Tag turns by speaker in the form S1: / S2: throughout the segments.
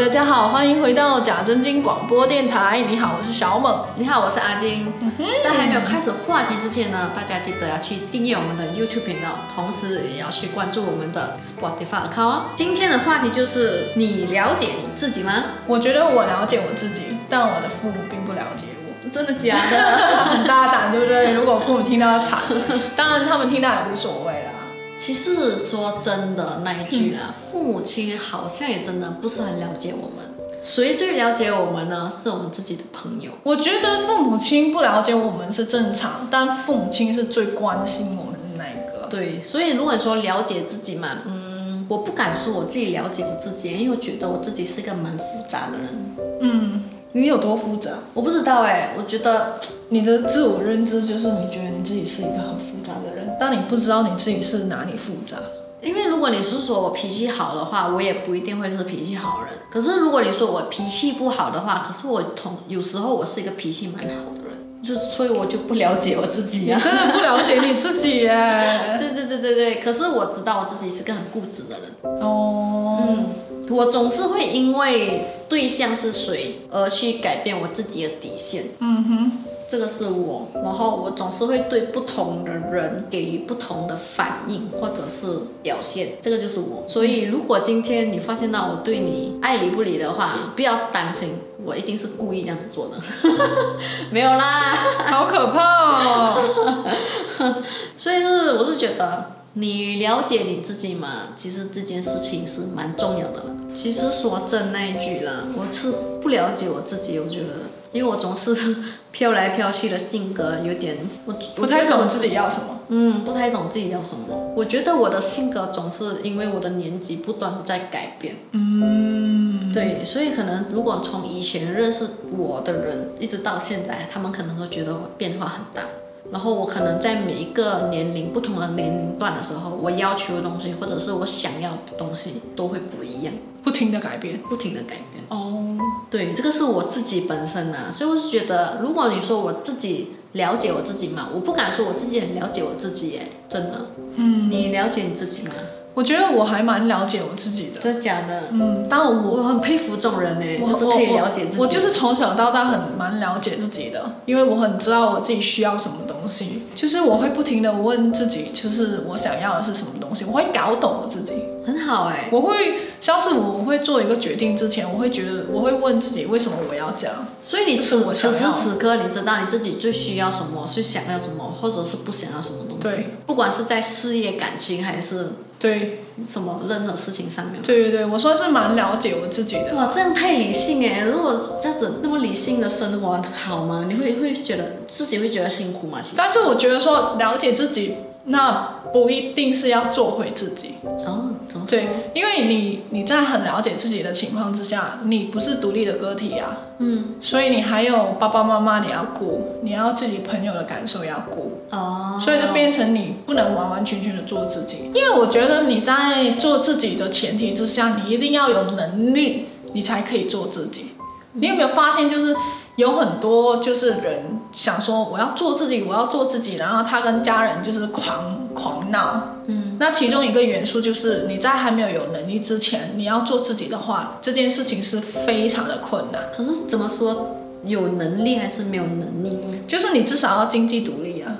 S1: 大家好，欢迎回到假真经广播电台。你好，我是小猛。
S2: 你好，我是阿金。在还没有开始话题之前呢，大家记得要去订阅我们的 YouTube 频道，同时也要去关注我们的 Spotify account 哦。今天的话题就是你了解你自己吗？
S1: 我觉得我了解我自己，但我的父母并不了解我。
S2: 真的假的？
S1: 很大胆，对不对？如果父母听到惨，当然他们听到也无所谓啦。
S2: 其实说真的那一句啦，父母亲好像也真的不是很了解我们。谁最了解我们呢？是我们自己的朋友。
S1: 我觉得父母亲不了解我们是正常，但父母亲是最关心我们的那一个。
S2: 对，所以如果说了解自己嘛，嗯，我不敢说我自己了解我自己，因为我觉得我自己是一个蛮复杂的人。
S1: 嗯，你有多复杂？
S2: 我不知道哎，我觉得
S1: 你的自我认知就是你觉得你自己是一个很复杂的人，但你不知道你自己是哪里复杂。
S2: 因为如果你是说我脾气好的话，我也不一定会是脾气好人。可是如果你说我脾气不好的话，可是我同有时候我是一个脾气蛮好的，就所以我就不了解我自己啊。
S1: 真的不了解你自己耶。
S2: 对对对对对，可是我知道我自己是个很固执的人。
S1: 哦。
S2: 嗯，我总是会因为对象是谁而去改变我自己的底线。
S1: 嗯哼。
S2: 这个是我，然后我总是会对不同的人给予不同的反应或者是表现，这个就是我。所以如果今天你发现到我对你爱理不理的话，不要担心，我一定是故意这样子做的，没有啦，
S1: 好可怕哦。
S2: 所以是我是觉得你了解你自己嘛，其实这件事情是蛮重要的了。其实说真那一句啦，我是不了解我自己，我觉得。因为我总是飘来飘去的性格，有点我
S1: 不太懂自己要什么。
S2: 嗯，不太懂自己要什么。我觉得我的性格总是因为我的年纪不断的在改变。
S1: 嗯，
S2: 对，所以可能如果从以前认识我的人一直到现在，他们可能都觉得我变化很大。然后我可能在每一个年龄不同的年龄段的时候，我要求的东西或者是我想要的东西都会不一样，
S1: 不停的改变，
S2: 不停的改变。
S1: 哦，
S2: 对，这个是我自己本身啊，所以我是觉得，如果你说我自己了解我自己嘛，我不敢说我自己很了解我自己耶，真的。
S1: 嗯，
S2: 你了解你自己吗？
S1: 我觉得我还蛮了解我自己的，
S2: 真的假的？
S1: 嗯，但我
S2: 我很佩服这种人呢，就是可以了解自己。
S1: 我就是从小到大很蛮了解自己的，因为我很知道我自己需要什么东西，就是我会不停的问自己，就是我想要的是什么东西，我会搞懂我自己，
S2: 很好哎。
S1: 我会像是我会做一个决定之前，我会觉得我会问自己为什么我要这样。
S2: 所以你此此时此刻，你知道你自己最需要什么，最想要什么，或者是不想要什么东西。
S1: 对，
S2: 不管是在事业、感情还是。
S1: 对，
S2: 什么任何事情上面？
S1: 对对对，我说是蛮了解我自己的。
S2: 哇，这样太理性哎！如果这样子那么理性的生活好吗？你会会觉得自己会觉得辛苦吗？其实。
S1: 但是我觉得说了解自己。那不一定是要做回自己。
S2: 哦，
S1: 对，因为你你在很了解自己的情况之下，你不是独立的个体啊，
S2: 嗯，
S1: 所以你还有爸爸妈妈你要顾，你要自己朋友的感受要顾，
S2: 哦，
S1: 所以就变成你不能完完全全的做自己，因为我觉得你在做自己的前提之下，你一定要有能力，你才可以做自己。你有没有发现，就是有很多就是人想说我要做自己，我要做自己，然后他跟家人就是狂狂闹。
S2: 嗯，
S1: 那其中一个元素就是你在还没有有能力之前，你要做自己的话，这件事情是非常的困难。
S2: 可是怎么说，有能力还是没有能力呢？
S1: 就是你至少要经济独立啊。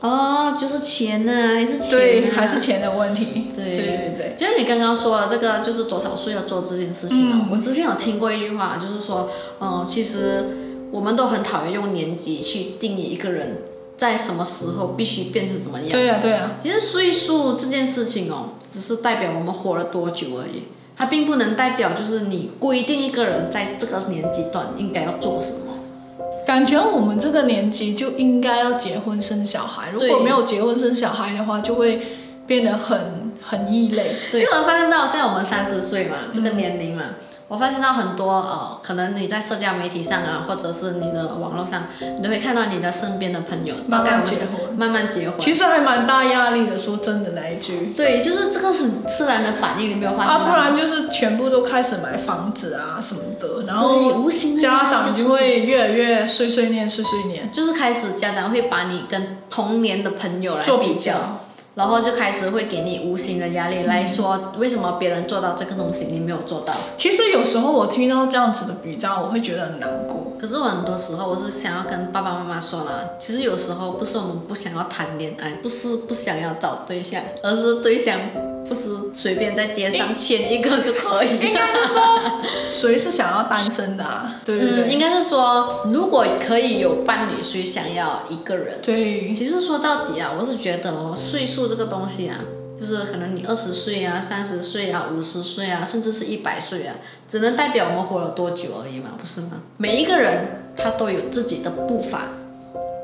S2: 哦，就是钱呢，还是钱？
S1: 对，还是钱的问题。
S2: 对
S1: 对对对，
S2: 就是你刚刚说的这个，就是多少岁要做这件事情啊？我之前有听过一句话，就是说，嗯，其实我们都很讨厌用年纪去定义一个人在什么时候必须变成怎么样。
S1: 对呀对呀。
S2: 其实岁数这件事情哦，只是代表我们活了多久而已，它并不能代表就是你规定一个人在这个年纪段应该要做什么。
S1: 感觉我们这个年纪就应该要结婚生小孩，如果没有结婚生小孩的话，就会变得很很异类。
S2: 对，因为我发现到现在我们三十岁嘛，这个年龄嘛。我发现到很多呃，可能你在社交媒体上啊，或者是你的网络上，你都会看到你的身边的朋友
S1: 慢慢结婚，
S2: 慢慢结婚。
S1: 其实还蛮大压力的，说真的那一句。
S2: 对，就是这个很自然的反应，你没有发现
S1: 啊，不然就是全部都开始买房子啊什么的，然后家长就会越来越碎碎念，碎碎念，
S2: 就是开始家长会把你跟同年的朋友来
S1: 做比较。
S2: 然后就开始会给你无形的压力来说，为什么别人做到这个东西你没有做到？
S1: 其实有时候我听到这样子的比较，我会觉得很难过。
S2: 可是我很多时候我是想要跟爸爸妈妈说了，其实有时候不是我们不想要谈恋爱，不是不想要找对象，而是对象不是随便在街上牵一个就可以。
S1: 应该是说，谁是想要单身的啊？对不对？
S2: 嗯，应该是说，如果可以有伴侣，谁想要一个人？
S1: 对，
S2: 其实说到底啊，我是觉得哦，岁数这个东西啊，就是可能你二十岁啊、三十岁啊、五十岁啊，甚至是一百岁啊，只能代表我们活了多久而已嘛，不是吗？每一个人他都有自己的步伐，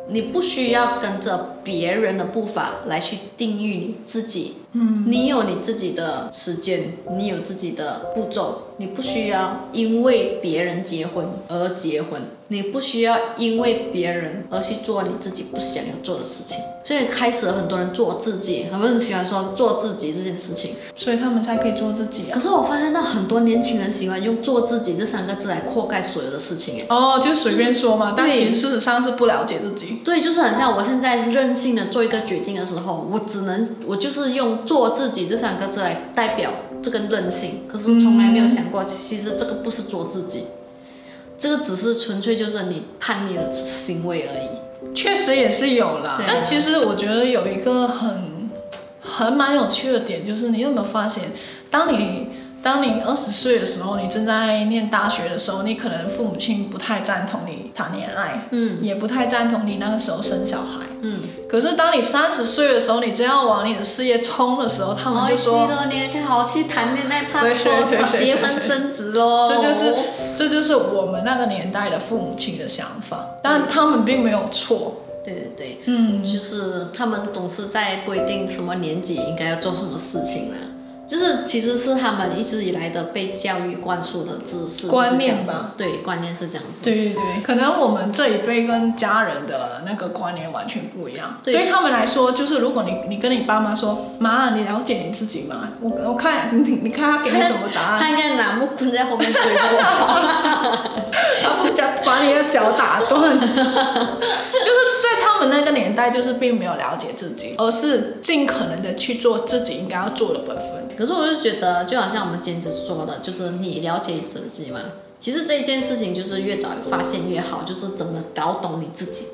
S2: 你不需要跟着别人的步伐来去定义你自己。嗯，你有你自己的时间，你有自己的步骤，你不需要因为别人结婚而结婚，你不需要因为别人而去做你自己不想要做的事情。所以开始了很多人做自己，很多人喜欢说做自己这件事情。
S1: 所以他们才可以做自己啊。
S2: 可是我发现到很多年轻人喜欢用“做自己”这三个字来扩盖所有的事情，哎。
S1: 哦，就随便说嘛，但其实事实上是不了解自己。
S2: 对，就是很像我现在任性的做一个决定的时候，我只能我就是用“做自己”这三个字来代表这个任性，可是从来没有想过，其实这个不是做自己，这个只是纯粹就是你叛逆的行为而已。
S1: 确实也是有啦，
S2: 啊
S1: 但其实我觉得有一个很很蛮有趣的点，就是你有没有发现，当你当你二十岁的时候，你正在念大学的时候，你可能父母亲不太赞同你谈恋爱，
S2: 嗯
S1: 也不太赞同你那个时候生小孩。
S2: 嗯，
S1: 可是当你三十岁的时候，你真要往你的事业冲的时候，他们就说，
S2: 哦，你还好好去谈恋爱，拍
S1: 对对对
S2: 拖、
S1: 对
S2: 结婚生子喽。
S1: 这就是这就是我们那个年代的父母亲的想法，但他们并没有错。
S2: 对对对。
S1: 嗯，
S2: 就是他们总是在规定什么年纪应该要做什么事情啊，就是其实是他们一直以来的被教育灌输的知识
S1: 观念吧
S2: 对，观念是这样子。
S1: 对对对，可能我们这一辈跟家人的那个观念完全不一样。
S2: 对
S1: 对他们来说，就是如果你你跟你爸妈说，妈，你了解你自己吗？我我看你你看他给你什么答案，
S2: 他应该拿木棍在后面追着我跑。
S1: 他不脚把你的脚打断。就是在他们那个年代，就是并没有了解自己，而是尽可能的去做自己应该要做的本分。
S2: 可是我就觉得，就好像我们兼职说的，就是你了解自己嘛。其实这件事情就是越早发现越好，就是怎么搞懂你自己，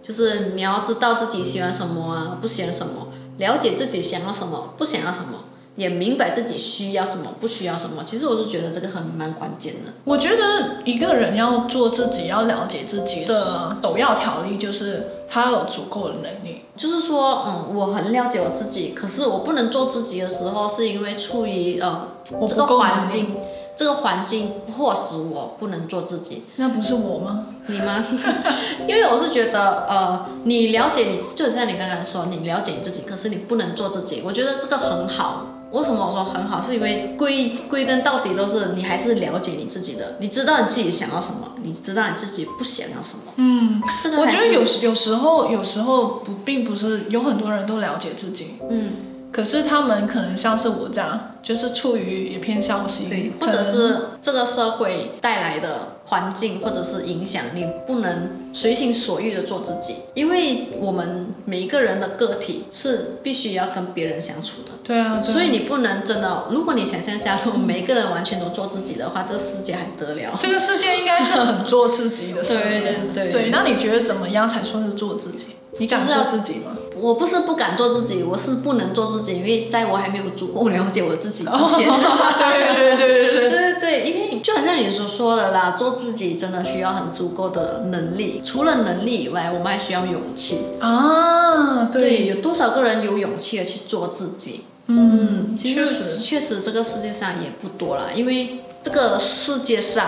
S2: 就是你要知道自己喜欢什么啊，不喜欢什么，了解自己想要什么，不想要什么，也明白自己需要什么，不需要什么。其实我是觉得这个很蛮关键的。
S1: 我觉得一个人要做自己，要了解自己的首要条例就是他有足够的能力。
S2: 就是说，嗯，我很了解我自己，可是我不能做自己的时候，是因为处于呃
S1: 我
S2: 这个环境，这个环境迫使我不能做自己。
S1: 那不是我吗？
S2: 你吗？因为我是觉得，呃，你了解你，就像你刚刚说，你了解你自己，可是你不能做自己。我觉得这个很好。为什么我说很好？是因为归归根到底都是你还是了解你自己的，你知道你自己想要什么，你知道你自己不想要什么。
S1: 嗯，
S2: 这个
S1: 我觉得有时有时候有时候不并不是有很多人都了解自己，
S2: 嗯，
S1: 可是他们可能像是我这样，就是处于也偏消极，
S2: 对，或者是这个社会带来的环境或者是影响，你不能随心所欲的做自己，因为我们每一个人的个体是必须要跟别人相处的。
S1: 对啊，
S2: 所以你不能真的，如果你想象下，如果每一个人完全都做自己的话，这个世界还得了？
S1: 这个世界应该是很做自己的世界。
S2: 对对对
S1: 对，那你觉得怎么样才算是做自己？你敢做自己吗？
S2: 我不是不敢做自己，我是不能做自己，因为在我还没有足够了解我自己之前。
S1: 对对对对对
S2: 对对对，因为就好像你所说的啦，做自己真的需要很足够的能力，除了能力以外，我们还需要勇气
S1: 啊。
S2: 对，有多少个人有勇气的去做自己？
S1: 嗯，确
S2: 实确实，这个世界上也不多了，因为这个世界上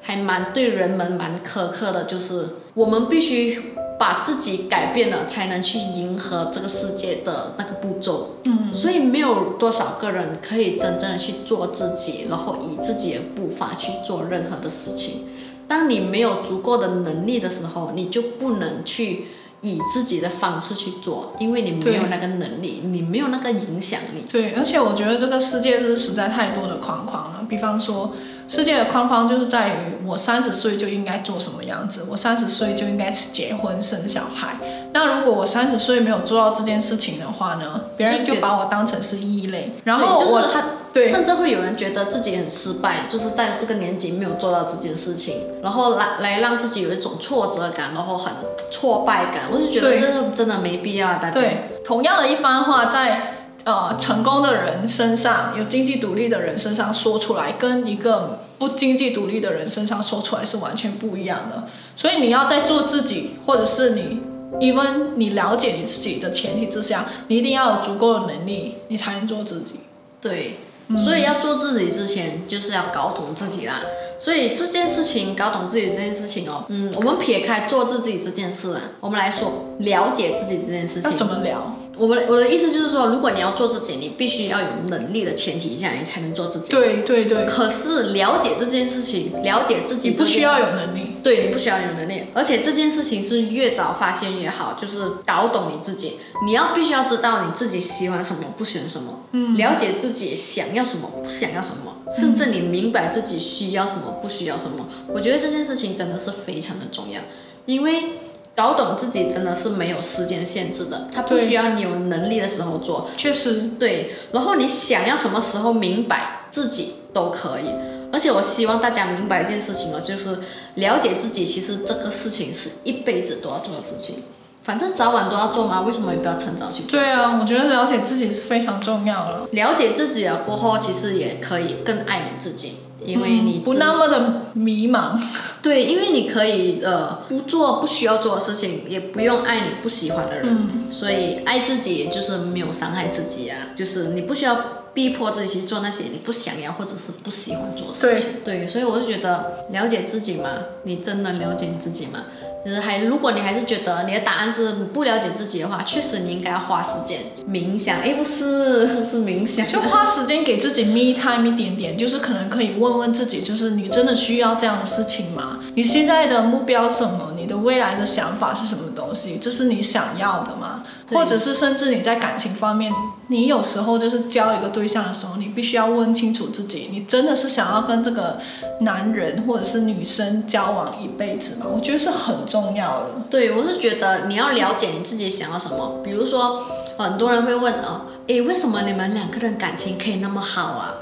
S2: 还蛮对人们蛮苛刻的，就是我们必须。把自己改变了，才能去迎合这个世界的那个步骤。
S1: 嗯，
S2: 所以没有多少个人可以真正的去做自己，然后以自己的步伐去做任何的事情。当你没有足够的能力的时候，你就不能去以自己的方式去做，因为你没有那个能力，你没有那个影响力。
S1: 对，而且我觉得这个世界是实在太多的框框了。比方说，世界的框框就是在于我三十岁就应该做什么样子，我三十岁就应该结婚生小孩。那如果我三十岁没有做到这件事情的话呢，别人就把我当成是异类。然后，
S2: 就
S1: 我对
S2: 甚至会有人觉得自己很失败，就是在这个年纪没有做到这件事情，然后来来让自己有一种挫折感，然后很挫败感。我就觉得
S1: 对
S2: 这个真的没必要啊，大家。
S1: 对，同样的一番话在。呃，成功的人身上，有经济独立的人身上说出来，跟一个不经济独立的人身上说出来是完全不一样的。所以你要在做自己，或者是你，even 你了解你自己的前提之下，你一定要有足够的能力，你才能做自己。
S2: 对，
S1: 嗯
S2: 所以要做自己之前，就是要搞懂自己啦。所以这件事情，搞懂自己这件事情哦，嗯，我们撇开做自己这件事啊，我们来说了解自己这件事情
S1: 要。怎么聊？
S2: 我们我的意思就是说，如果你要做自己，你必须要有能力的前提下，你才能做自己。。
S1: 对对对，
S2: 可是了解这件事情，了解自己
S1: 不需要有能力。
S2: 对你不需要有能力，而且这件事情是越早发现越好，就是搞懂你自己。你要必须要知道你自己喜欢什么，不喜欢什么，嗯，了解自己想要什么，不想要什么，甚至你明白自己需要什么，不需要什么。我觉得这件事情真的是非常的重要，因为搞懂自己真的是没有时间限制的，它不需要你有能力的时候做，
S1: 确实，
S2: 对，然后你想要什么时候明白自己都可以。而且我希望大家明白一件事情哦，就是了解自己，其实这个事情是一辈子都要做的事情，反正早晚都要做嘛，为什么你不要趁早去做？
S1: 对啊，我觉得了解自己是非常重要的，
S2: 了解自己了过后，其实也可以更爱你自己，因为你
S1: 嗯不那么的迷茫。
S2: 对，因为你可以呃不做不需要做的事情，也不用爱你不喜欢的人，
S1: 嗯
S2: 所以爱自己就是没有伤害自己啊，就是你不需要逼迫自己去做那些你不想要或者是不喜欢做的事情。对，所以我就觉得了解自己嘛，你真的了解你自己吗？就是还，如果你还是觉得你的答案是不了解自己的话，确实你应该要花时间冥想。哎，不是，是冥想。
S1: 就花时间给自己 me time 一点点，就是可能可以问问自己，就是你真的需要这样的事情吗？你现在的目标什么？你的未来的想法是什么东西？这是你想要的吗？或者是甚至你在感情方面，你有时候就是交一个对象的时候，你必须要问清楚自己，你真的是想要跟这个男人或者是女生交往一辈子吗？我觉得是很重要的。
S2: 对，我是觉得你要了解你自己想要什么。比如说，很多人会问哦，诶，为什么你们两个人感情可以那么好啊？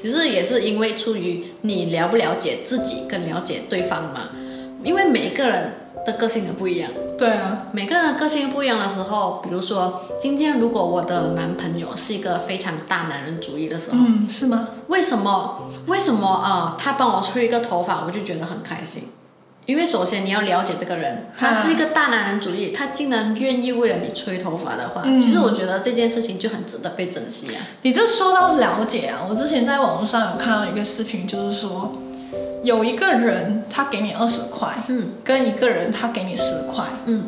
S2: 其实也是因为出于你了不了解自己，跟了解对方嘛。因为每一个人的个性都不一样，
S1: 对啊，
S2: 每个人的个性不一样的时候，比如说今天如果我的男朋友是一个非常大男人主义的时候，
S1: 嗯，是吗？
S2: 为什么？为什么啊、他帮我吹一个头发，我就觉得很开心。因为首先你要了解这个人，他是一个大男人主义，他竟然愿意为了你吹头发的话，
S1: 嗯
S2: 其实我觉得这件事情就很值得被珍惜啊。
S1: 你这说到了解啊，我之前在网络上有看到一个视频，就是说有一个人他给你二十块，
S2: 嗯。
S1: 跟一个人他给你十块，
S2: 嗯。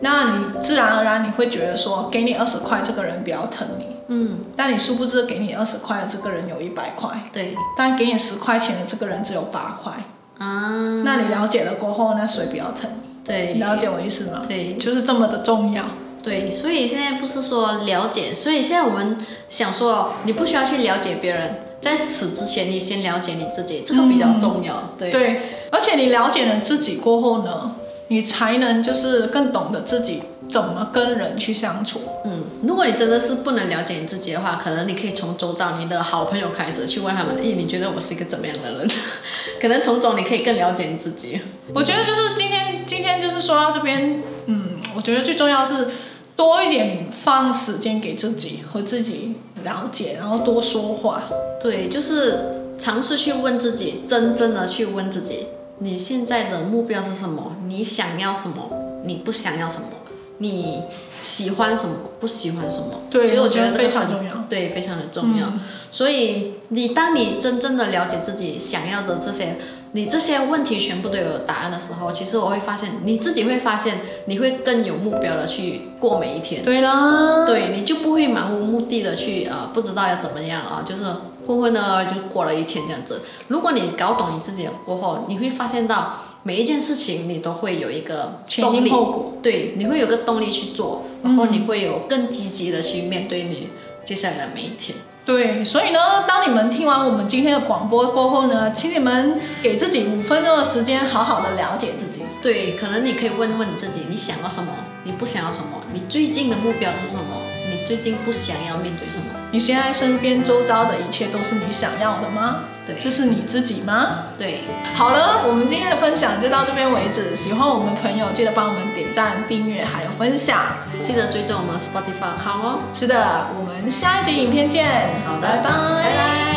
S1: 那你自然而然你会觉得说，给你二十块这个人比较疼你，
S2: 嗯，
S1: 但你殊不知给你二十块的这个人有一百块，
S2: 对。
S1: 但给你十块钱的这个人只有八块。
S2: 啊，
S1: 那你了解了过后，那谁比较疼你？
S2: 对。
S1: 你了解我意思吗？
S2: 对。
S1: 就是这么的重要。
S2: 对，所以现在不是说了解，所以现在我们想说，你不需要去了解别人，在此之前你先了解你自己，这个比较重要。对
S1: 对，而且你了解了自己过后呢，你才能就是更懂得自己怎么跟人去相处。
S2: 嗯，如果你真的是不能了解你自己的话，可能你可以从周遭你的好朋友开始去问他们，诶，你觉得我是一个怎么样的人？可能从中你可以更了解你自己。
S1: 我觉得就是今天，今天就是说到这边，嗯，我觉得最重要是多一点放时间给自己和自己了解，然后多说话。
S2: 对，就是尝试去问自己，真正的去问自己，你现在的目标是什么？你想要什么？你不想要什么？你喜欢什么？不喜欢什么？
S1: 对，
S2: 所以我觉得非
S1: 常重要。
S2: 对，非常的重要。
S1: 嗯
S2: 所以你当你真正的了解自己想要的这些，你这些问题全部都有答案的时候，其实我会发现你自己会发现，你会更有目标的去过每一天。
S1: 对啦，
S2: 对，你就不会漫无目的的去呃不知道要怎么样啊，就是混混的就过了一天这样子。如果你搞懂你自己过后，你会发现到每一件事情你都会有一个
S1: 前
S2: 动力，
S1: 因后果。
S2: 对，你会有个动力去做，然后你会有更积极的去面对你接下来的每一天。
S1: 对，所以呢，当你们听完我们今天的广播过后呢，请你们给自己五分钟的时间，好好的了解自己。
S2: 对，可能你可以问问你自己，你想要什么？你不想要什么？你最近的目标是什么？你最近不想要面对什么？
S1: 你现在身边周遭的一切都是你想要的吗？
S2: 对
S1: 这是你自己吗？
S2: 对，
S1: 好了，我们今天的分享就到这边为止。喜欢我们朋友，记得帮我们点赞、订阅还有分享。
S2: 记得追踪我们 Spotify account 哦。
S1: 是的，我们下一集影片见。
S2: 好的
S1: 拜拜。
S2: 拜拜。